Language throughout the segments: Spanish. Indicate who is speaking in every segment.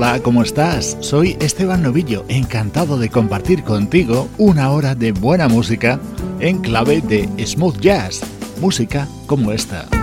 Speaker 1: Hola, ¿cómo estás? Soy Esteban Novillo, encantado de compartir contigo una hora de buena música en clave de smooth jazz, música como esta.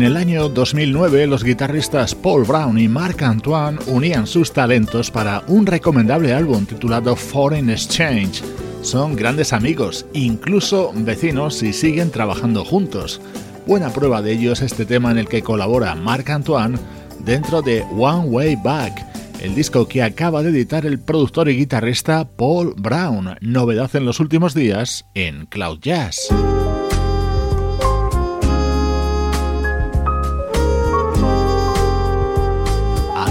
Speaker 1: En el año 2009, los guitarristas Paul Brown y Marc Antoine unían sus talentos para un recomendable álbum titulado Foreign Exchange. Son grandes amigos, incluso vecinos y siguen trabajando juntos. Buena prueba de ello es este tema en el que colabora Marc Antoine dentro de One Way Back, el disco que acaba de editar el productor y guitarrista Paul Brown, novedad en los últimos días en Cloud Jazz.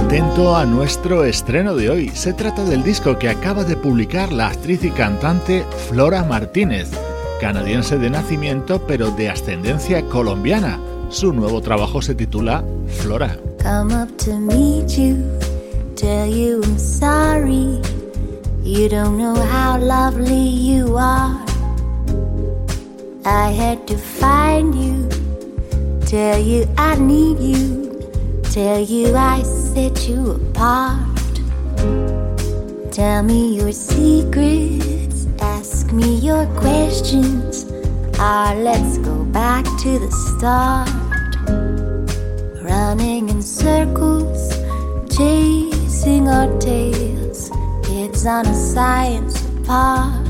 Speaker 1: Atento a nuestro estreno de hoy. Se trata del disco que acaba de publicar la actriz y cantante Flora Martínez, canadiense de nacimiento pero de ascendencia colombiana. Su nuevo trabajo se titula Flora.
Speaker 2: Come up to meet you, tell you I'm sorry. You don't know how lovely you are. I had to find you, tell you I need you, tell you I set you apart. Tell me your secrets, ask me your questions. Ah, let's go back to the start. Running in circles, chasing our tails it's on a science apart.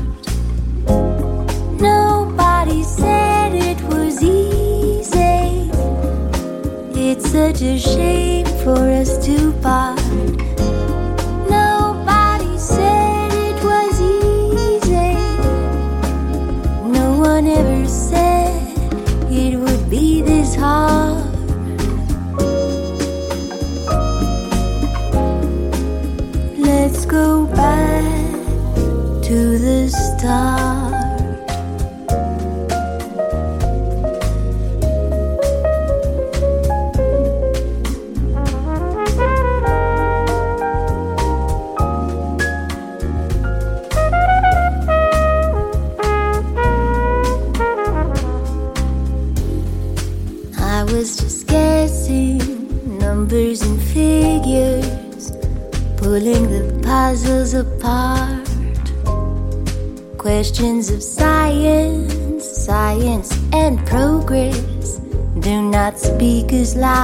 Speaker 2: to shame for us to buy.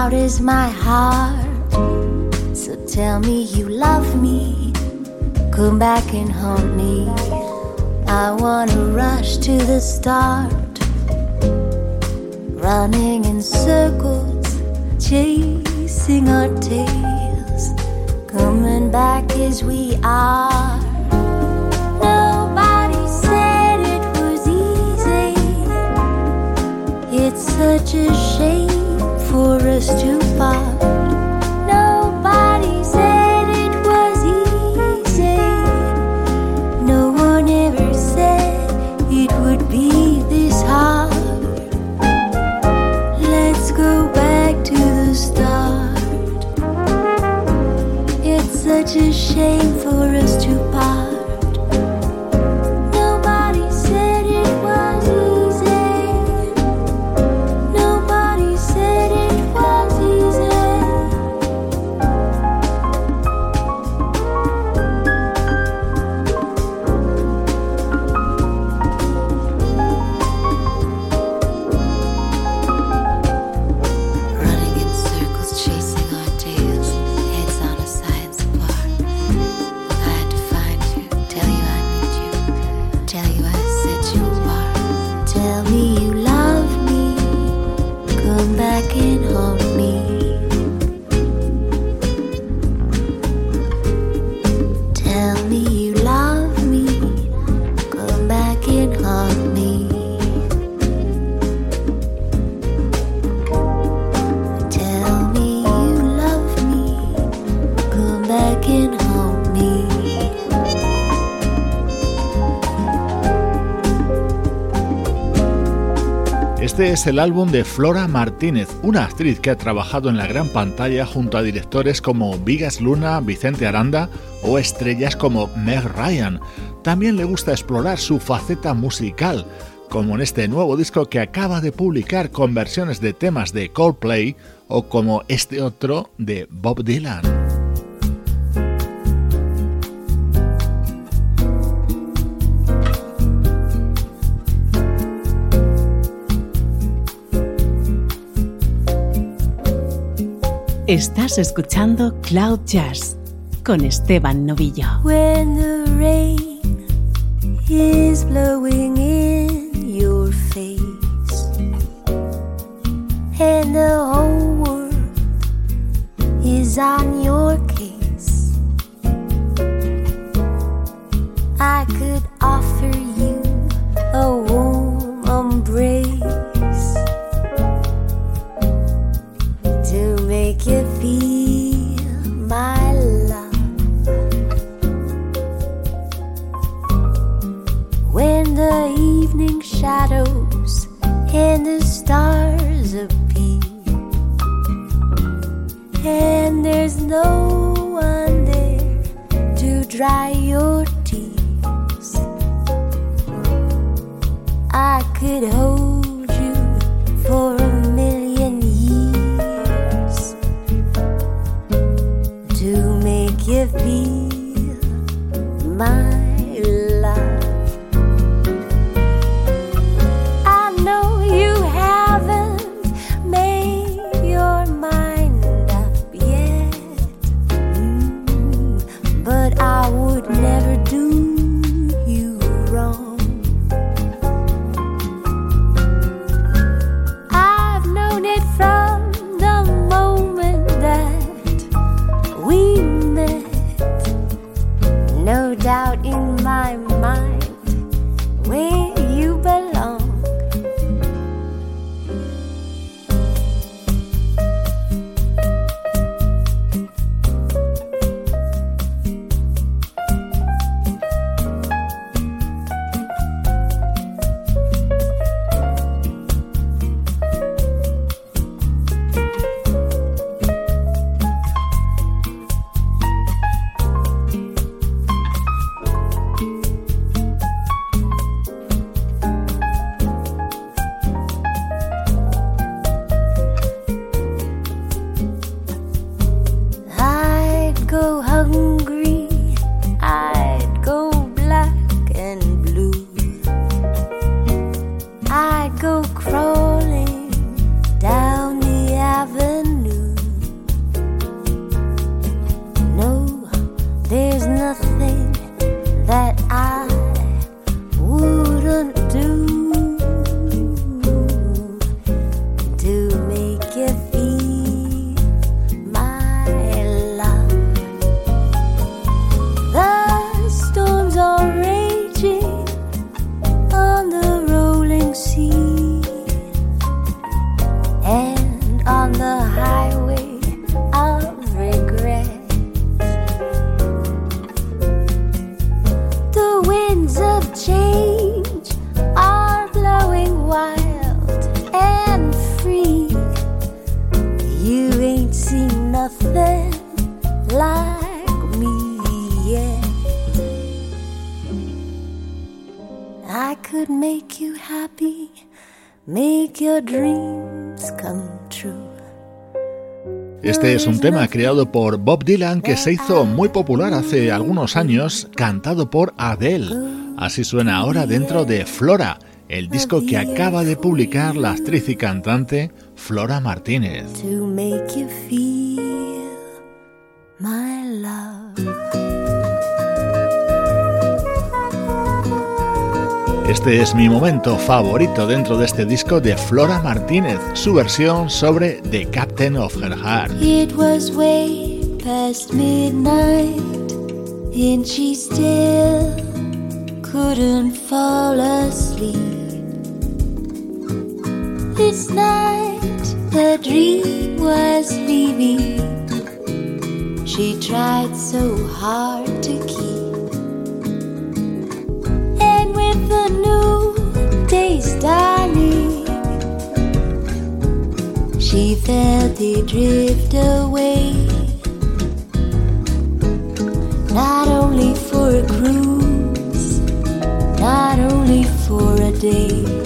Speaker 2: Loud as my heart. So tell me you love me, come back and haunt me. I wanna rush to the start running in circles, chasing our tails, coming back as we are. Nobody said it was easy. It's such a shame for us to part. Nobody said it was easy. No one ever said it would be this hard. Let's go back to the start. It's such a shame for us to part.
Speaker 1: Es el álbum de Flora Martínez, una actriz que ha trabajado en la gran pantalla junto a directores como Vigas Luna, Vicente Aranda o estrellas como Meg Ryan. También le gusta explorar su faceta musical, como en este nuevo disco que acaba de publicar con versiones de temas de Coldplay o como este otro de Bob Dylan.
Speaker 3: Estás escuchando Cloud Jazz con Esteban Novillo.
Speaker 2: When the rain is blowing in your face and the whole world is on your
Speaker 1: tema creado por Bob Dylan que se hizo muy popular hace algunos años, cantado por Adele. Así suena ahora dentro de Flora, el disco que acaba de publicar la actriz y cantante Flora Martínez. Este es mi momento favorito dentro de este disco de Flora Martínez, su versión sobre The Captain of Her Heart.
Speaker 2: It was way past midnight, and she still couldn't fall asleep. This night, the dream was leaving. She tried so hard to the new day's dawning, she felt it drift away. Not only for a cruise, not only for a day.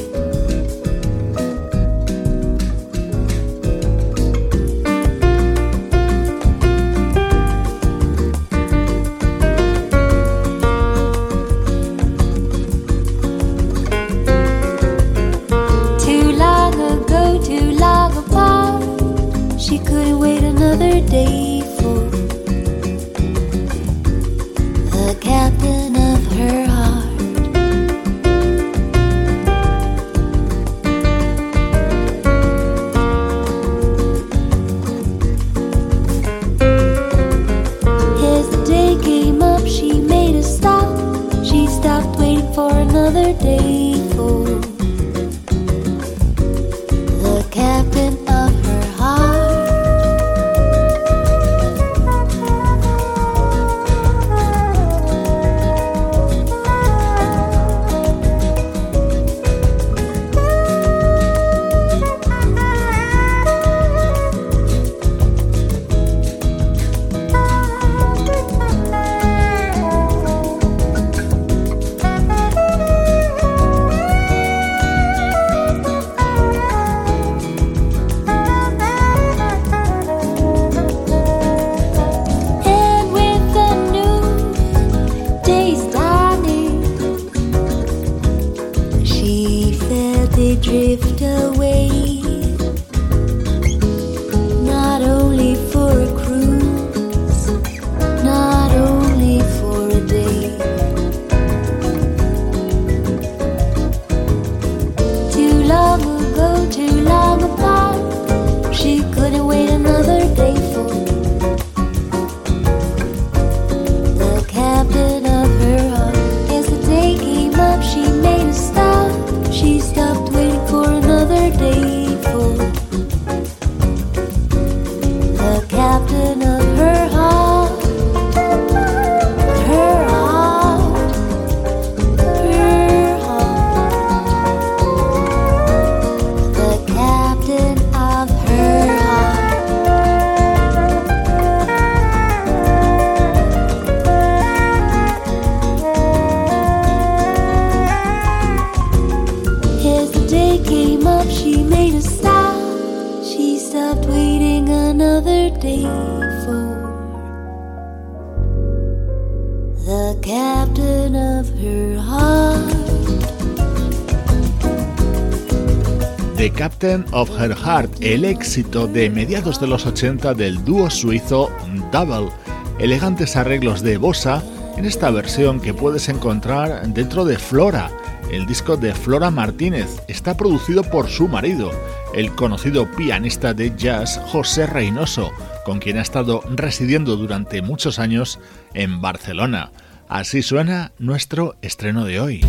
Speaker 2: Of Her Heart,
Speaker 1: el éxito de mediados de los 80 del dúo suizo Double. Elegantes arreglos de bossa en esta versión que puedes encontrar dentro de Flora, el disco de Flora Martínez. Está producido por su marido, el conocido pianista de jazz José Reynoso, con quien ha estado residiendo durante muchos años en Barcelona. Así suena nuestro estreno de hoy.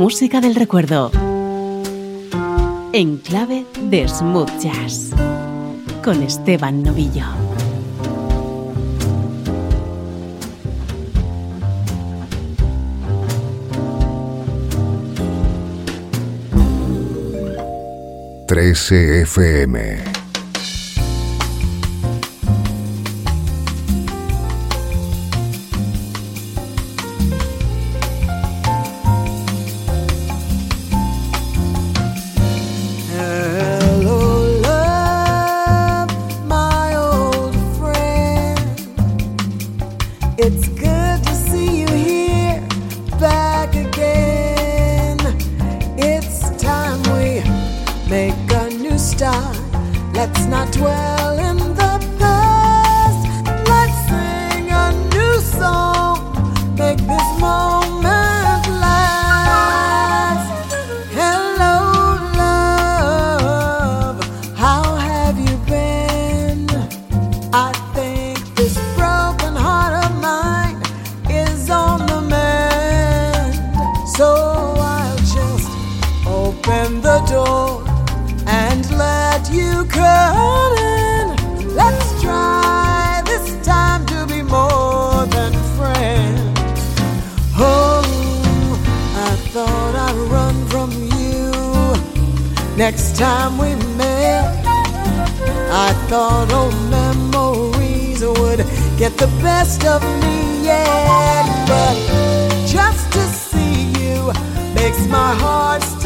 Speaker 3: Música del recuerdo. En clave de smooth jazz. Con Esteban Novillo.
Speaker 4: Trece FM could get the best of me yet. But just to see you makes my heart.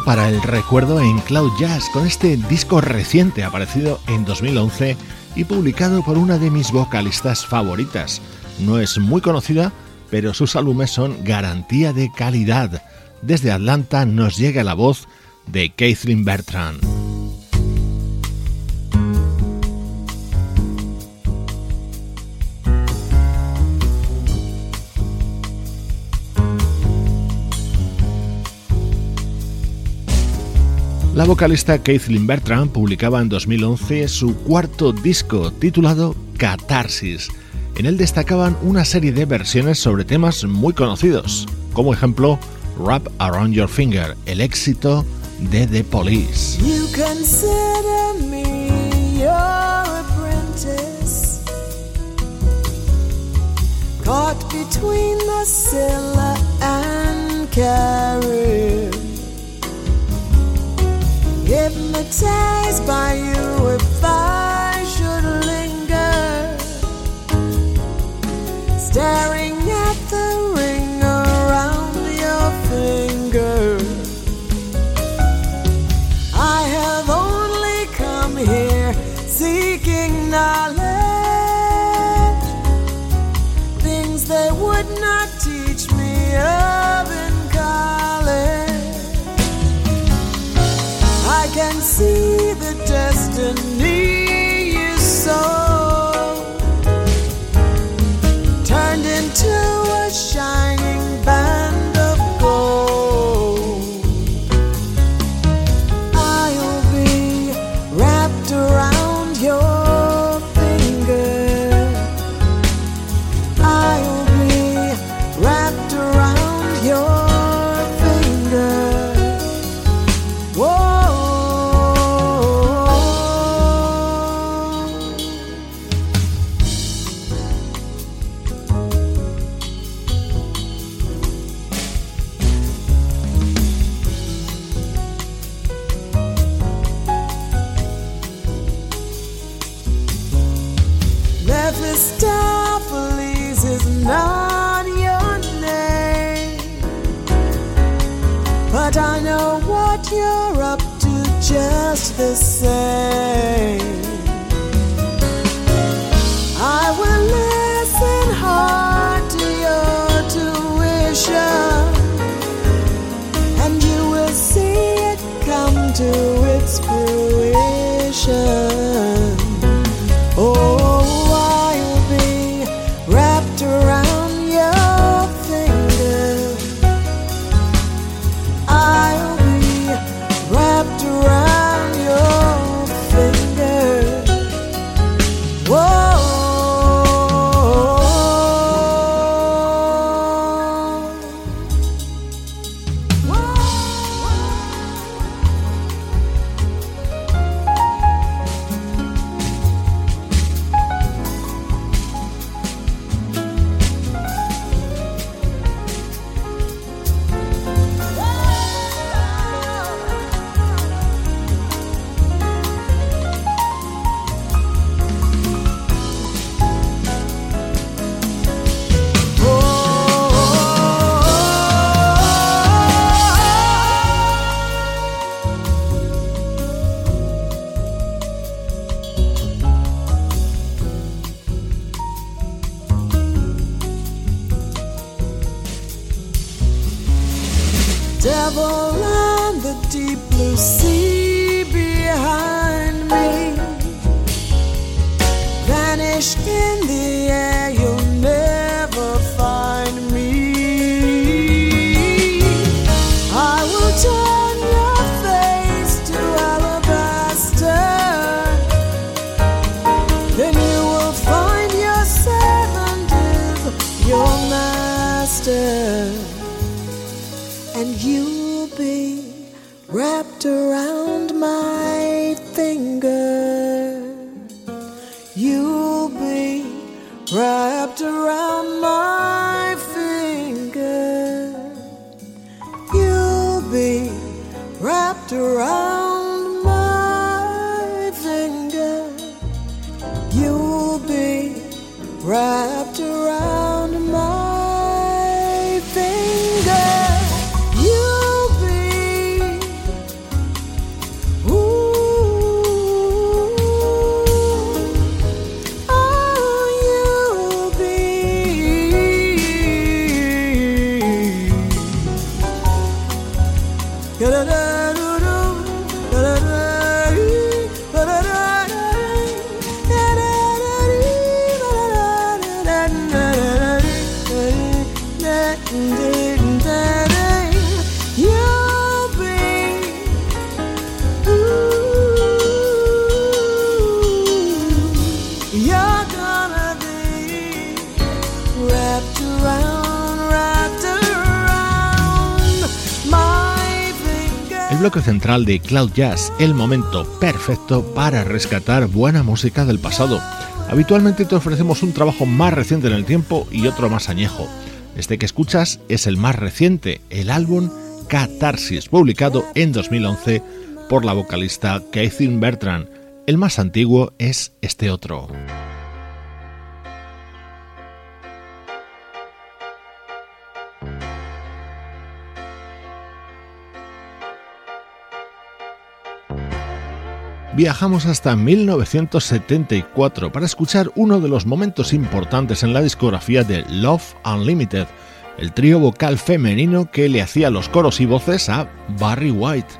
Speaker 4: Para el recuerdo en Cloud Jazz con este disco reciente aparecido en 2011 y publicado por una de mis vocalistas favoritas. No es muy conocida, pero sus álbumes son garantía de calidad. Desde Atlanta nos llega la voz de Kathleen Bertrand. La vocalista Kathleen Bertrand publicaba en 2011 su cuarto disco titulado Catarsis. En él destacaban una serie de versiones sobre temas muy conocidos, como ejemplo Wrap Around Your Finger, el éxito de The Police. Hypnotized by you if I should linger, staring see the destiny you're up to just the same. I will listen hard to your tuition, and you will see it come to its fruition. Wrapped around my finger. You'll be wrapped around my finger. You'll be wrapped around
Speaker 2: central de Cloud Jazz, el momento perfecto para rescatar buena música del pasado. Habitualmente te ofrecemos un trabajo más reciente en el tiempo y otro más añejo. Este que escuchas es el más reciente, el álbum Catarsis, publicado en 2011 por la vocalista Kathryn Bertrand. El más antiguo es este otro. Viajamos hasta 1974 para escuchar uno de los momentos importantes en la discografía de Love Unlimited, el trío vocal femenino que le hacía los coros y voces a Barry White.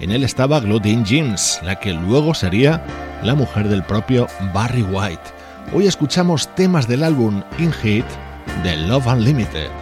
Speaker 2: En él estaba Claudine Jeans, la que luego sería la mujer del propio Barry White. Hoy escuchamos temas del álbum In Hit de Love Unlimited.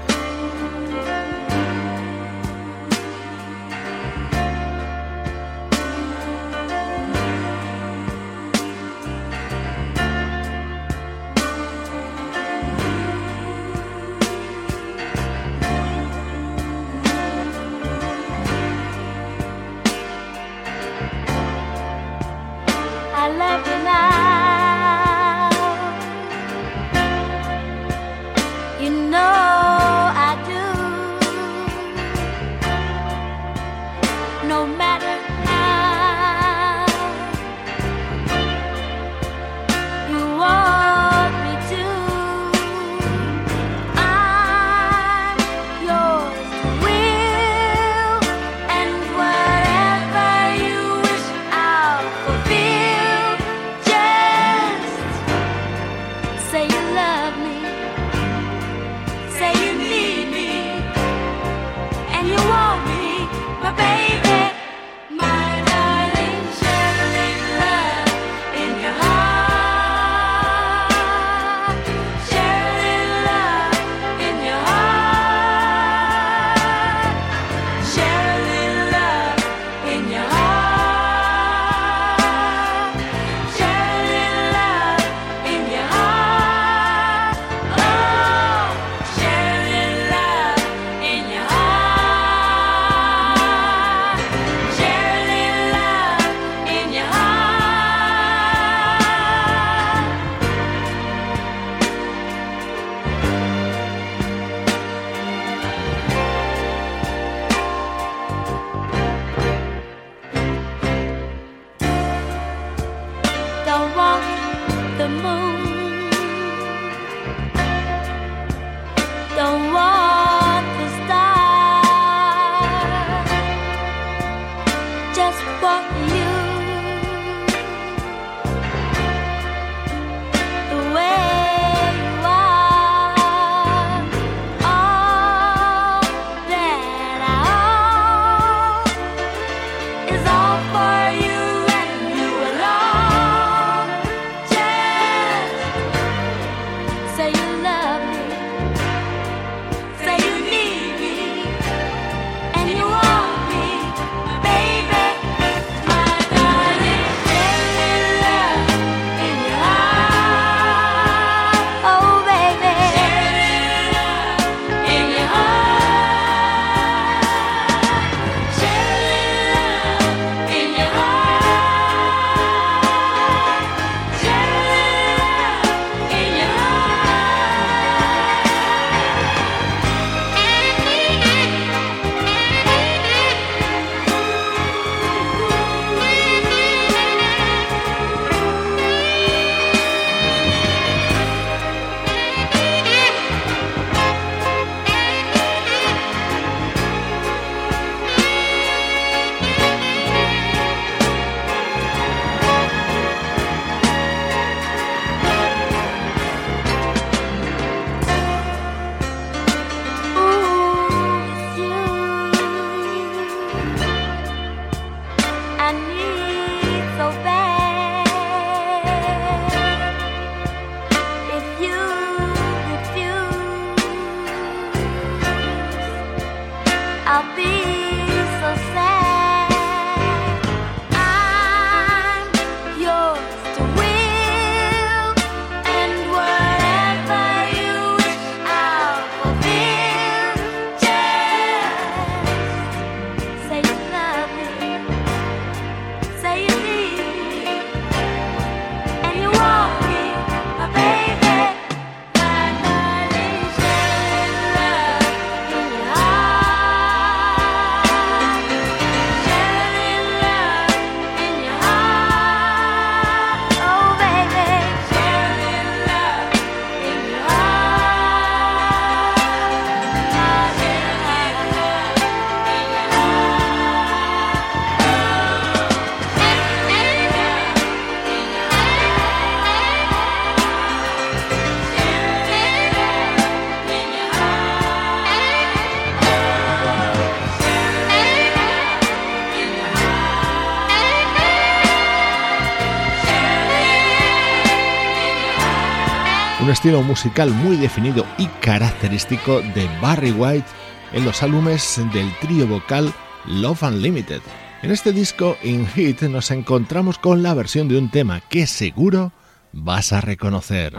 Speaker 2: Estilo musical muy definido y característico de Barry White en los álbumes del trío vocal Love Unlimited. En este disco, In Hit, nos encontramos con la versión de un tema que seguro vas a reconocer.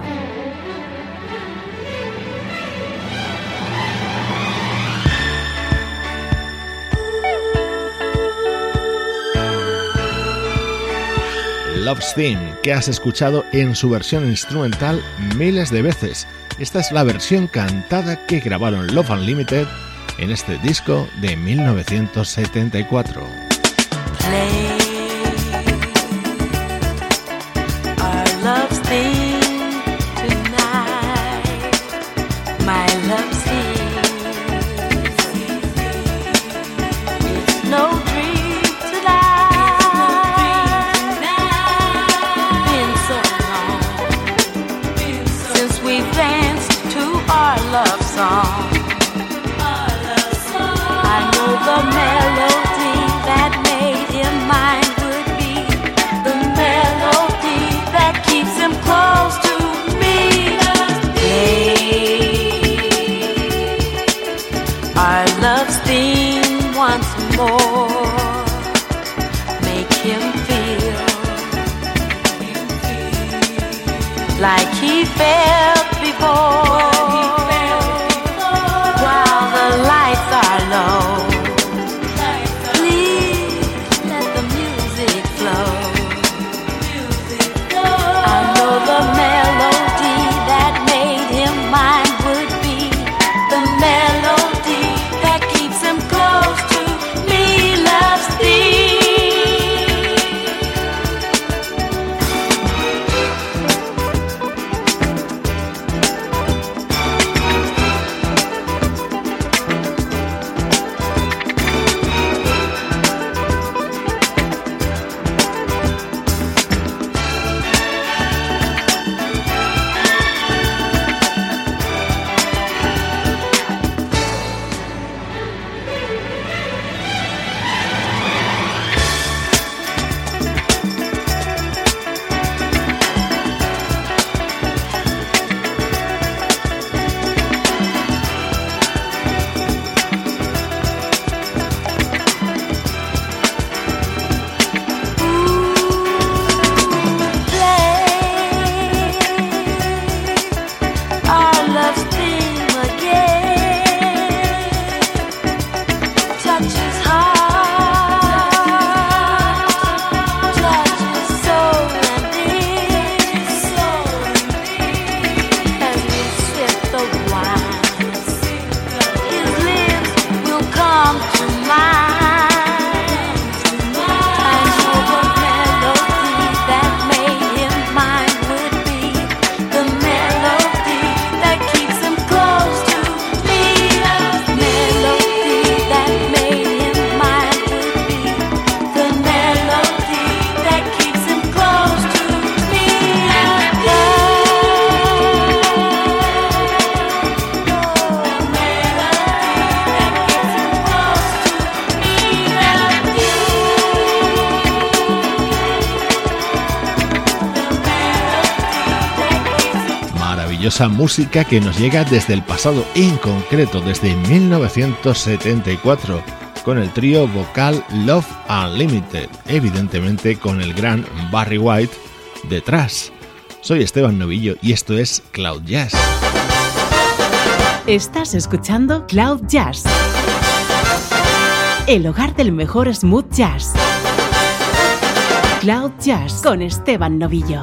Speaker 2: Love Steam, que has escuchado en su versión instrumental miles de veces. Esta es la versión cantada que grabaron Love Unlimited en este disco de 1974. Música que nos llega desde el pasado, en concreto desde 1974, con el trío vocal Love Unlimited, evidentemente con el gran Barry White detrás. Soy Esteban Novillo y esto es Cloud Jazz.
Speaker 3: Estás escuchando Cloud Jazz, el hogar del mejor smooth jazz. Cloud Jazz con Esteban Novillo.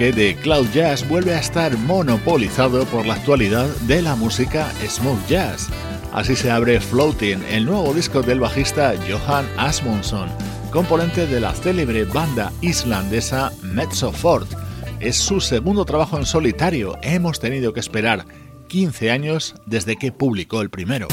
Speaker 4: Bloque de Cloud Jazz vuelve a estar monopolizado por la actualidad de la música smooth jazz. Así se abre Floating, el nuevo disco del bajista Johan Asmundsson, componente de la célebre banda islandesa Mezzo. Es su segundo trabajo en solitario. Hemos tenido que esperar 15 años desde que publicó el primero.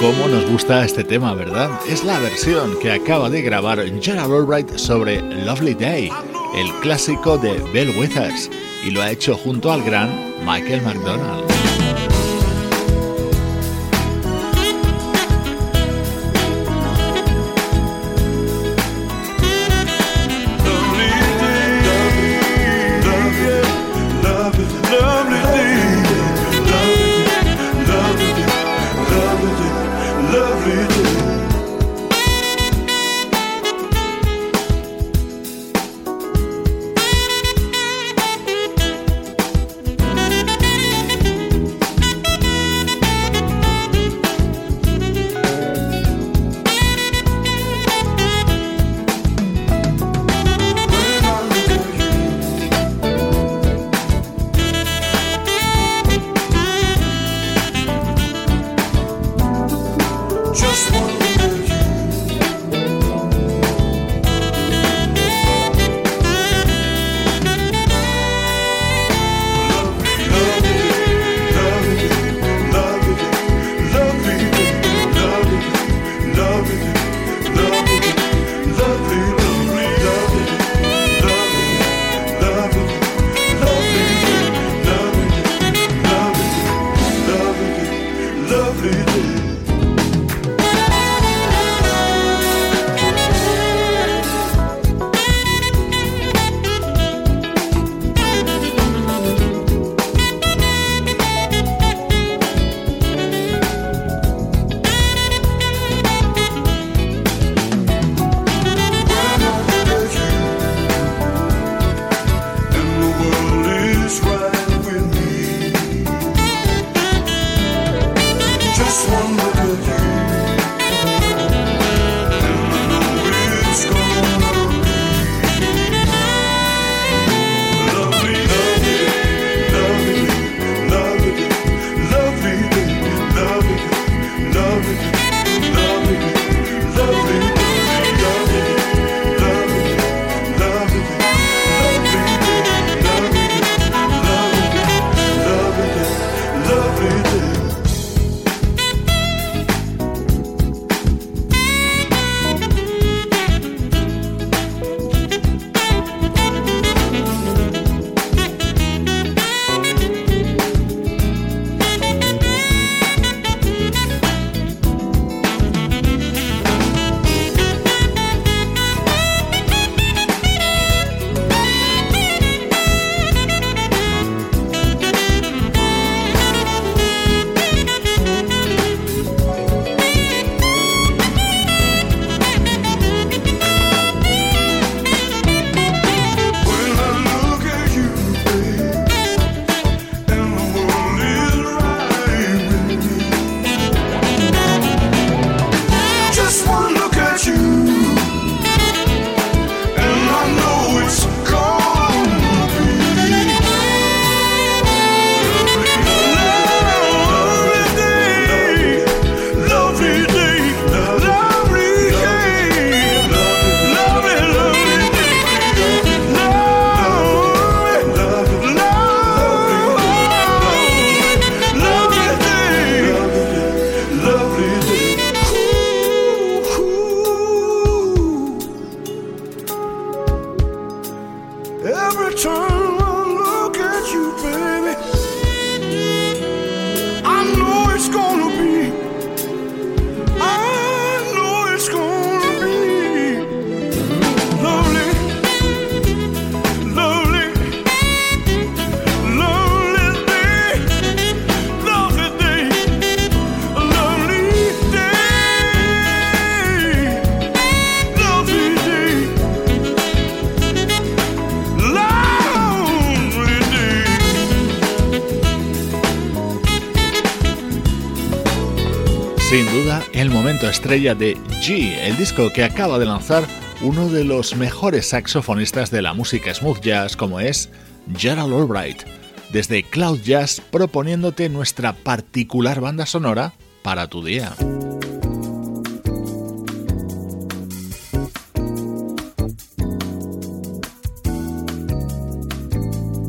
Speaker 4: Cómo nos gusta este tema, ¿verdad? Es la versión que acaba de grabar Gerald Albright sobre Lovely Day, el clásico de Bell Withers, y lo ha hecho junto al gran Michael McDonald.
Speaker 1: Sin duda, el momento estrella de G, el disco que acaba de lanzar uno de los mejores saxofonistas de la música smooth jazz como es Gerald Albright, desde Cloud Jazz proponiéndote nuestra particular banda sonora para tu día.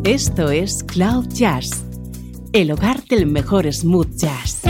Speaker 3: Esto es Cloud Jazz, el hogar del mejor smooth jazz.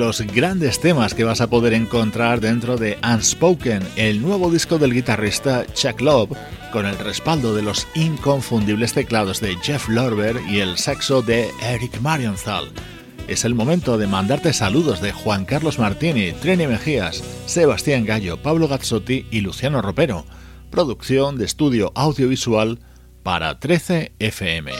Speaker 4: Los grandes temas que vas a poder encontrar dentro de Unspoken, el nuevo disco del guitarrista Chuck Love, con el respaldo de los inconfundibles teclados de Jeff Lorber y el saxo de Eric Marienthal. Es el momento de mandarte saludos de Juan Carlos Martini, Trini Mejías, Sebastián Gallo, Pablo Gazzotti y Luciano Ropero. Producción de estudio audiovisual para 13 FM.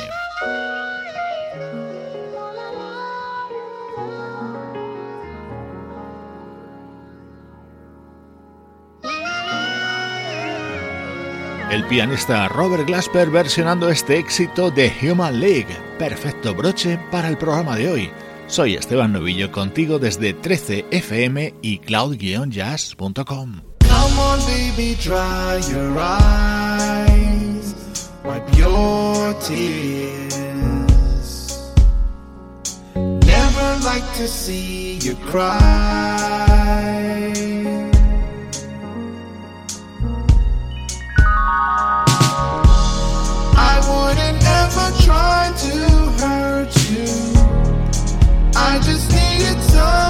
Speaker 4: El pianista Robert Glasper versionando este éxito de Human League. Perfecto broche para el programa de hoy. Soy Esteban Novillo contigo desde 13fm y cloud-jazz.com. Never like to see you cry.
Speaker 5: know.